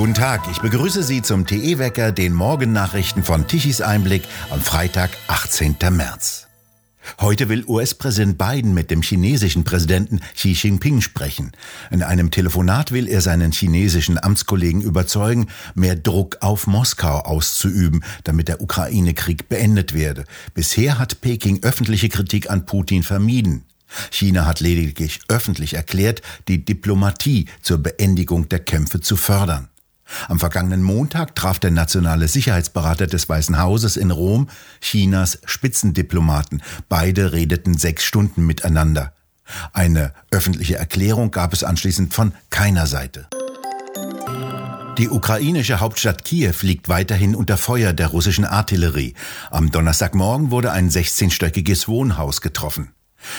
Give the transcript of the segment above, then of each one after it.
Guten Tag, ich begrüße Sie zum TE-Wecker, den Morgennachrichten von Tichys Einblick am Freitag, 18. März. Heute will US-Präsident Biden mit dem chinesischen Präsidenten Xi Jinping sprechen. In einem Telefonat will er seinen chinesischen Amtskollegen überzeugen, mehr Druck auf Moskau auszuüben, damit der Ukraine-Krieg beendet werde. Bisher hat Peking öffentliche Kritik an Putin vermieden. China hat lediglich öffentlich erklärt, die Diplomatie zur Beendigung der Kämpfe zu fördern. Am vergangenen Montag traf der nationale Sicherheitsberater des Weißen Hauses in Rom Chinas Spitzendiplomaten. Beide redeten sechs Stunden miteinander. Eine öffentliche Erklärung gab es anschließend von keiner Seite. Die ukrainische Hauptstadt Kiew liegt weiterhin unter Feuer der russischen Artillerie. Am Donnerstagmorgen wurde ein 16-stöckiges Wohnhaus getroffen.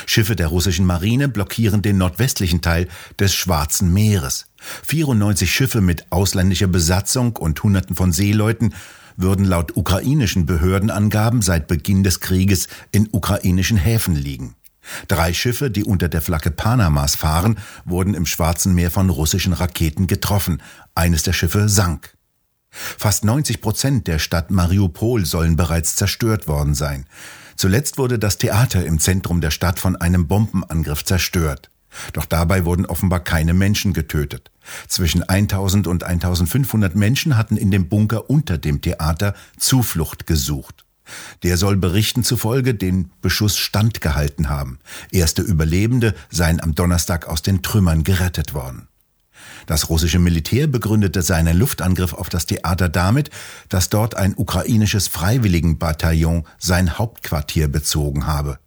Schiffe der russischen Marine blockieren den nordwestlichen Teil des Schwarzen Meeres. 94 Schiffe mit ausländischer Besatzung und Hunderten von Seeleuten würden laut ukrainischen Behördenangaben seit Beginn des Krieges in ukrainischen Häfen liegen. Drei Schiffe, die unter der Flagge Panamas fahren, wurden im Schwarzen Meer von russischen Raketen getroffen. Eines der Schiffe sank. Fast 90 Prozent der Stadt Mariupol sollen bereits zerstört worden sein. Zuletzt wurde das Theater im Zentrum der Stadt von einem Bombenangriff zerstört. Doch dabei wurden offenbar keine Menschen getötet. Zwischen 1000 und 1500 Menschen hatten in dem Bunker unter dem Theater Zuflucht gesucht. Der soll Berichten zufolge den Beschuss standgehalten haben. Erste Überlebende seien am Donnerstag aus den Trümmern gerettet worden. Das russische Militär begründete seinen Luftangriff auf das Theater damit, dass dort ein ukrainisches Freiwilligenbataillon sein Hauptquartier bezogen habe.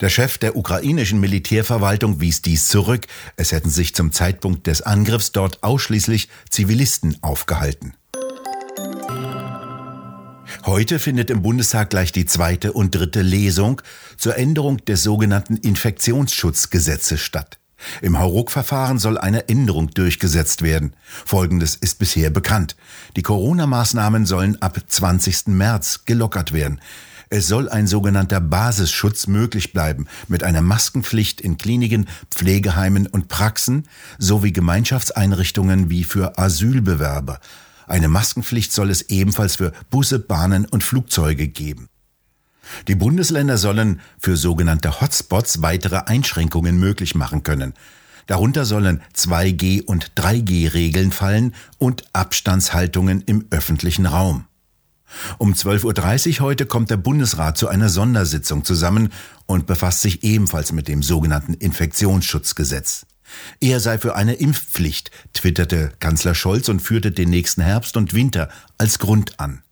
Der Chef der ukrainischen Militärverwaltung wies dies zurück. Es hätten sich zum Zeitpunkt des Angriffs dort ausschließlich Zivilisten aufgehalten. Heute findet im Bundestag gleich die zweite und dritte Lesung zur Änderung des sogenannten Infektionsschutzgesetzes statt. Im Hauruck-Verfahren soll eine Änderung durchgesetzt werden. Folgendes ist bisher bekannt. Die Corona-Maßnahmen sollen ab 20. März gelockert werden. Es soll ein sogenannter Basisschutz möglich bleiben, mit einer Maskenpflicht in Kliniken, Pflegeheimen und Praxen sowie Gemeinschaftseinrichtungen wie für Asylbewerber. Eine Maskenpflicht soll es ebenfalls für Busse, Bahnen und Flugzeuge geben. Die Bundesländer sollen für sogenannte Hotspots weitere Einschränkungen möglich machen können. Darunter sollen 2G und 3G-Regeln fallen und Abstandshaltungen im öffentlichen Raum. Um 12.30 Uhr heute kommt der Bundesrat zu einer Sondersitzung zusammen und befasst sich ebenfalls mit dem sogenannten Infektionsschutzgesetz. Er sei für eine Impfpflicht, twitterte Kanzler Scholz und führte den nächsten Herbst und Winter als Grund an.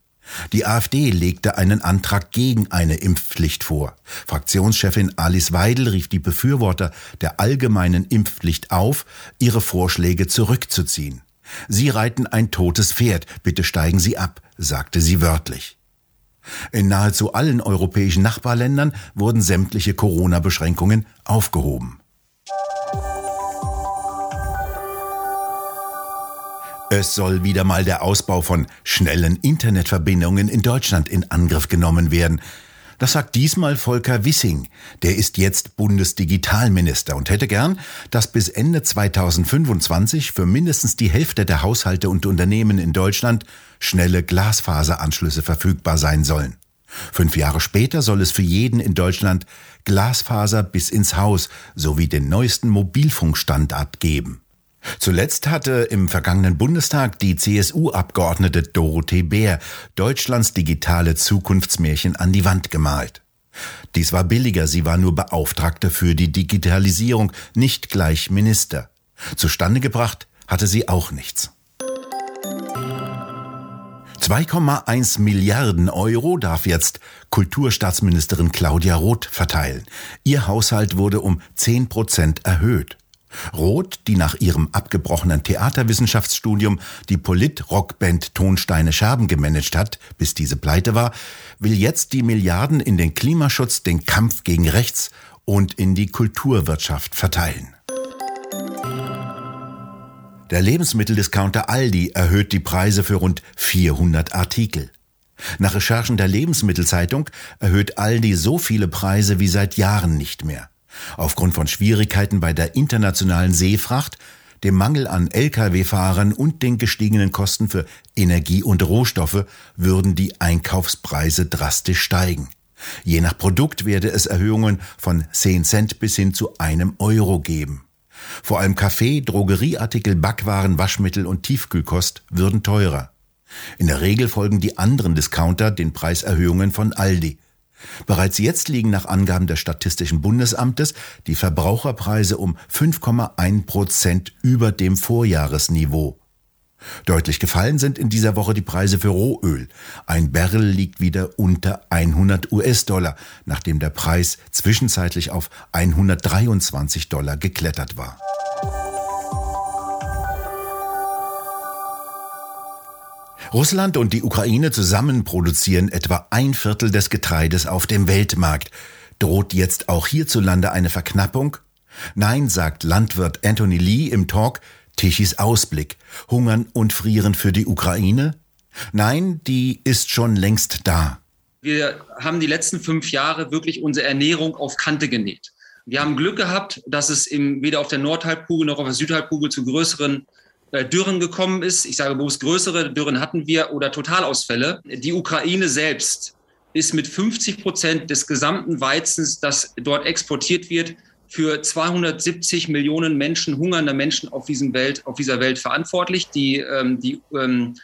Die AfD legte einen Antrag gegen eine Impfpflicht vor. Fraktionschefin Alice Weidel rief die Befürworter der allgemeinen Impfpflicht auf, ihre Vorschläge zurückzuziehen. Sie reiten ein totes Pferd, bitte steigen Sie ab, sagte sie wörtlich. In nahezu allen europäischen Nachbarländern wurden sämtliche Corona-Beschränkungen aufgehoben. Es soll wieder mal der Ausbau von schnellen Internetverbindungen in Deutschland in Angriff genommen werden. Das sagt diesmal Volker Wissing. Der ist jetzt Bundesdigitalminister und hätte gern, dass bis Ende 2025 für mindestens die Hälfte der Haushalte und Unternehmen in Deutschland schnelle Glasfaseranschlüsse verfügbar sein sollen. Fünf Jahre später soll es für jeden in Deutschland Glasfaser bis ins Haus sowie den neuesten Mobilfunkstandard geben. Zuletzt hatte im vergangenen Bundestag die CSU-Abgeordnete Dorothee Bär Deutschlands digitale Zukunftsmärchen an die Wand gemalt. Dies war billiger, sie war nur Beauftragte für die Digitalisierung, nicht gleich Minister. Zustande gebracht hatte sie auch nichts. 2,1 Milliarden Euro darf jetzt Kulturstaatsministerin Claudia Roth verteilen. Ihr Haushalt wurde um 10 Prozent erhöht. Roth, die nach ihrem abgebrochenen Theaterwissenschaftsstudium die Polit-Rockband Tonsteine Scherben gemanagt hat, bis diese pleite war, will jetzt die Milliarden in den Klimaschutz, den Kampf gegen rechts und in die Kulturwirtschaft verteilen. Der Lebensmitteldiscounter Aldi erhöht die Preise für rund 400 Artikel. Nach Recherchen der Lebensmittelzeitung erhöht Aldi so viele Preise wie seit Jahren nicht mehr. Aufgrund von Schwierigkeiten bei der internationalen Seefracht, dem Mangel an Lkw-Fahrern und den gestiegenen Kosten für Energie und Rohstoffe würden die Einkaufspreise drastisch steigen. Je nach Produkt werde es Erhöhungen von 10 Cent bis hin zu einem Euro geben. Vor allem Kaffee, Drogerieartikel, Backwaren, Waschmittel und Tiefkühlkost würden teurer. In der Regel folgen die anderen Discounter den Preiserhöhungen von Aldi. Bereits jetzt liegen nach Angaben des Statistischen Bundesamtes die Verbraucherpreise um 5,1 Prozent über dem Vorjahresniveau. Deutlich gefallen sind in dieser Woche die Preise für Rohöl. Ein Barrel liegt wieder unter 100 US-Dollar, nachdem der Preis zwischenzeitlich auf 123 Dollar geklettert war. Russland und die Ukraine zusammen produzieren etwa ein Viertel des Getreides auf dem Weltmarkt. Droht jetzt auch hierzulande eine Verknappung? Nein, sagt Landwirt Anthony Lee im Talk, Tichys Ausblick. Hungern und Frieren für die Ukraine? Nein, die ist schon längst da. Wir haben die letzten fünf Jahre wirklich unsere Ernährung auf Kante genäht. Wir haben Glück gehabt, dass es im, weder auf der Nordhalbkugel noch auf der Südhalbkugel zu größeren Dürren gekommen ist. Ich sage bewusst größere Dürren hatten wir oder Totalausfälle. Die Ukraine selbst ist mit 50 Prozent des gesamten Weizens, das dort exportiert wird, für 270 Millionen Menschen, hungernde Menschen auf, diesem Welt, auf dieser Welt verantwortlich. Die, ähm, die, ähm,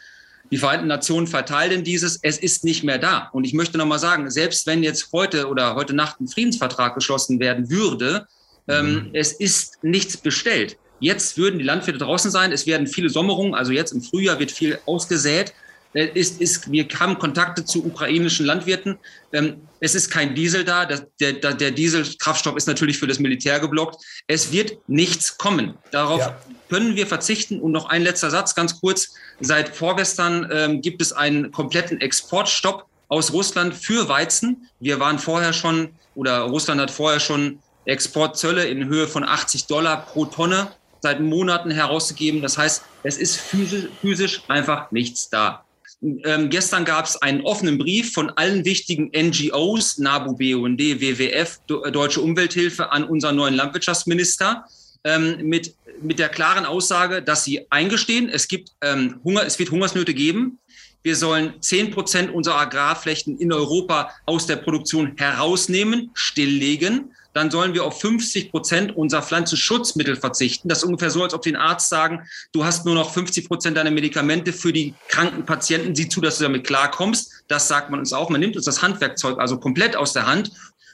die Vereinten Nationen verteilen dieses. Es ist nicht mehr da. Und ich möchte nochmal sagen, selbst wenn jetzt heute oder heute Nacht ein Friedensvertrag geschlossen werden würde, ähm, mhm. es ist nichts bestellt. Jetzt würden die Landwirte draußen sein. Es werden viele Sommerungen, also jetzt im Frühjahr wird viel ausgesät. Äh, ist, ist, wir haben Kontakte zu ukrainischen Landwirten. Ähm, es ist kein Diesel da. Der, der, der Dieselkraftstoff ist natürlich für das Militär geblockt. Es wird nichts kommen. Darauf ja. können wir verzichten. Und noch ein letzter Satz, ganz kurz. Seit vorgestern ähm, gibt es einen kompletten Exportstopp aus Russland für Weizen. Wir waren vorher schon, oder Russland hat vorher schon Exportzölle in Höhe von 80 Dollar pro Tonne seit Monaten herausgegeben. Das heißt, es ist physisch, physisch einfach nichts da. Ähm, gestern gab es einen offenen Brief von allen wichtigen NGOs, NABU, BUND, WWF, Deutsche Umwelthilfe, an unseren neuen Landwirtschaftsminister ähm, mit, mit der klaren Aussage, dass sie eingestehen, es, gibt, ähm, Hunger, es wird Hungersnöte geben. Wir sollen zehn Prozent unserer Agrarflächen in Europa aus der Produktion herausnehmen, stilllegen dann sollen wir auf 50 Prozent unserer Pflanzenschutzmittel verzichten. Das ist ungefähr so, als ob den Arzt sagen, du hast nur noch 50 Prozent deiner Medikamente für die kranken Patienten. Sieh zu, dass du damit klarkommst. Das sagt man uns auch. Man nimmt uns das Handwerkzeug also komplett aus der Hand.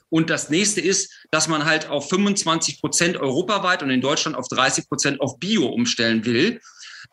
Und das nächste ist, dass man halt auf 25 Prozent europaweit und in Deutschland auf 30 Prozent auf Bio umstellen will.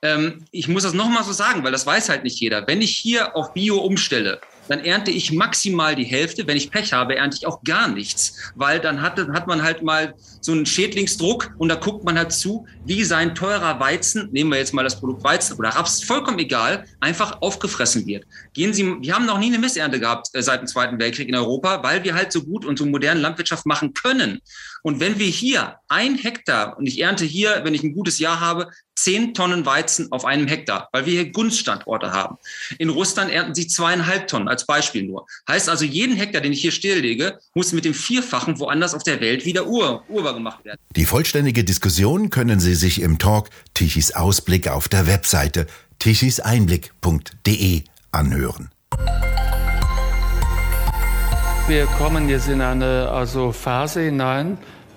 Ähm, ich muss das nochmal so sagen, weil das weiß halt nicht jeder. Wenn ich hier auf Bio umstelle, dann ernte ich maximal die Hälfte. Wenn ich Pech habe, ernte ich auch gar nichts, weil dann hat, hat man halt mal so einen Schädlingsdruck und da guckt man halt zu, wie sein teurer Weizen, nehmen wir jetzt mal das Produkt Weizen oder Raps, vollkommen egal, einfach aufgefressen wird. Gehen Sie, wir haben noch nie eine Missernte gehabt äh, seit dem Zweiten Weltkrieg in Europa, weil wir halt so gut und so moderne Landwirtschaft machen können. Und wenn wir hier ein Hektar, und ich ernte hier, wenn ich ein gutes Jahr habe, zehn Tonnen Weizen auf einem Hektar, weil wir hier Gunststandorte haben. In Russland ernten sie zweieinhalb Tonnen, als Beispiel nur. Heißt also, jeden Hektar, den ich hier stilllege, muss mit dem Vierfachen woanders auf der Welt wieder ur urbar gemacht werden. Die vollständige Diskussion können Sie sich im Talk Tichys Ausblick auf der Webseite tichiseinblick.de anhören. Wir kommen jetzt in eine also Phase hinein,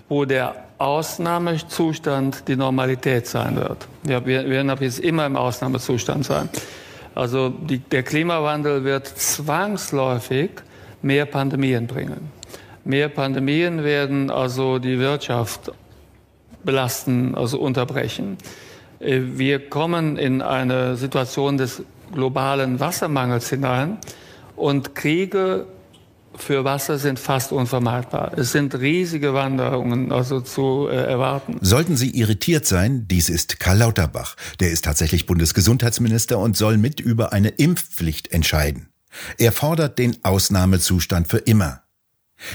wo der Ausnahmezustand die Normalität sein wird. Ja, wir werden ab jetzt immer im Ausnahmezustand sein. Also die, der Klimawandel wird zwangsläufig mehr Pandemien bringen. Mehr Pandemien werden also die Wirtschaft belasten, also unterbrechen. Äh, wir kommen in eine Situation des globalen Wassermangels hinein und Kriege für Wasser sind fast unvermeidbar. Es sind riesige Wanderungen also zu äh, erwarten. Sollten Sie irritiert sein, dies ist Karl Lauterbach. Der ist tatsächlich Bundesgesundheitsminister und soll mit über eine Impfpflicht entscheiden. Er fordert den Ausnahmezustand für immer.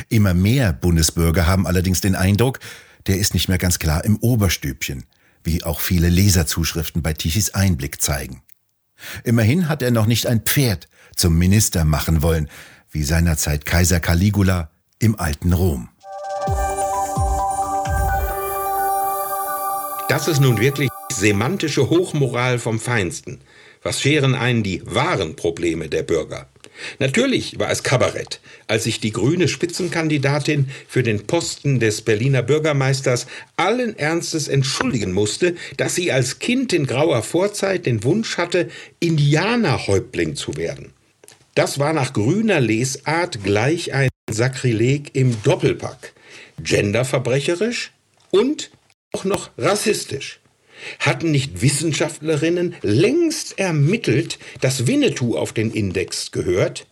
Immer mehr Bundesbürger haben allerdings den Eindruck, der ist nicht mehr ganz klar im Oberstübchen, wie auch viele Leserzuschriften bei Tichys Einblick zeigen. Immerhin hat er noch nicht ein Pferd zum Minister machen wollen, wie seinerzeit Kaiser Caligula im alten Rom. Das ist nun wirklich semantische Hochmoral vom Feinsten. Was scheren einen die wahren Probleme der Bürger? Natürlich war es Kabarett, als sich die grüne Spitzenkandidatin für den Posten des Berliner Bürgermeisters allen Ernstes entschuldigen musste, dass sie als Kind in grauer Vorzeit den Wunsch hatte, Indianerhäuptling zu werden. Das war nach grüner Lesart gleich ein Sakrileg im Doppelpack. Genderverbrecherisch und auch noch rassistisch. Hatten nicht Wissenschaftlerinnen längst ermittelt, dass Winnetou auf den Index gehört?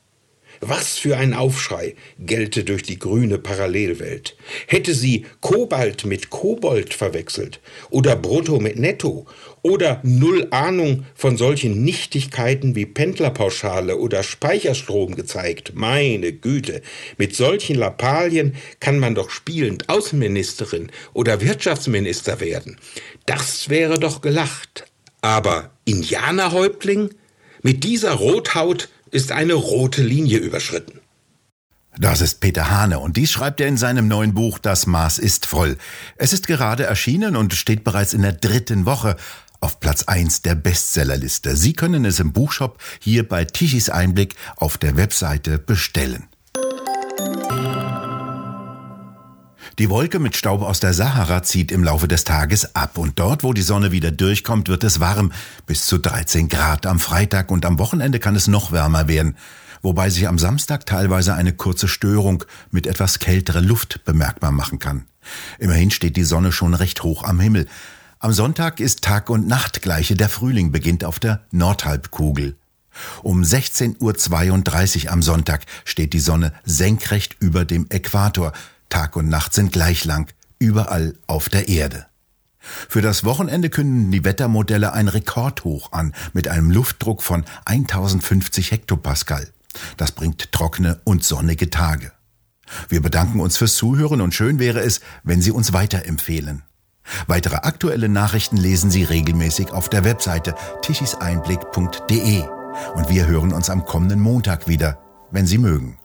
Was für ein Aufschrei gellte durch die grüne Parallelwelt. Hätte sie Kobalt mit Kobold verwechselt oder Brutto mit Netto oder null Ahnung von solchen Nichtigkeiten wie Pendlerpauschale oder Speicherstrom gezeigt. Meine Güte, mit solchen Lappalien kann man doch spielend Außenministerin oder Wirtschaftsminister werden. Das wäre doch gelacht. Aber Indianerhäuptling? Mit dieser Rothaut ist eine rote Linie überschritten. Das ist Peter Hane und dies schreibt er in seinem neuen Buch Das Maß ist voll. Es ist gerade erschienen und steht bereits in der dritten Woche auf Platz 1 der Bestsellerliste. Sie können es im Buchshop hier bei Tichys Einblick auf der Webseite bestellen. Die Wolke mit Staub aus der Sahara zieht im Laufe des Tages ab und dort, wo die Sonne wieder durchkommt, wird es warm, bis zu 13 Grad am Freitag und am Wochenende kann es noch wärmer werden, wobei sich am Samstag teilweise eine kurze Störung mit etwas kälterer Luft bemerkbar machen kann. Immerhin steht die Sonne schon recht hoch am Himmel. Am Sonntag ist Tag und Nacht gleiche, der Frühling beginnt auf der Nordhalbkugel. Um 16.32 Uhr am Sonntag steht die Sonne senkrecht über dem Äquator, Tag und Nacht sind gleich lang, überall auf der Erde. Für das Wochenende kündigen die Wettermodelle ein Rekordhoch an mit einem Luftdruck von 1050 Hektopascal. Das bringt trockene und sonnige Tage. Wir bedanken uns fürs Zuhören und schön wäre es, wenn Sie uns weiterempfehlen. Weitere aktuelle Nachrichten lesen Sie regelmäßig auf der Webseite tichiseinblick.de und wir hören uns am kommenden Montag wieder, wenn Sie mögen.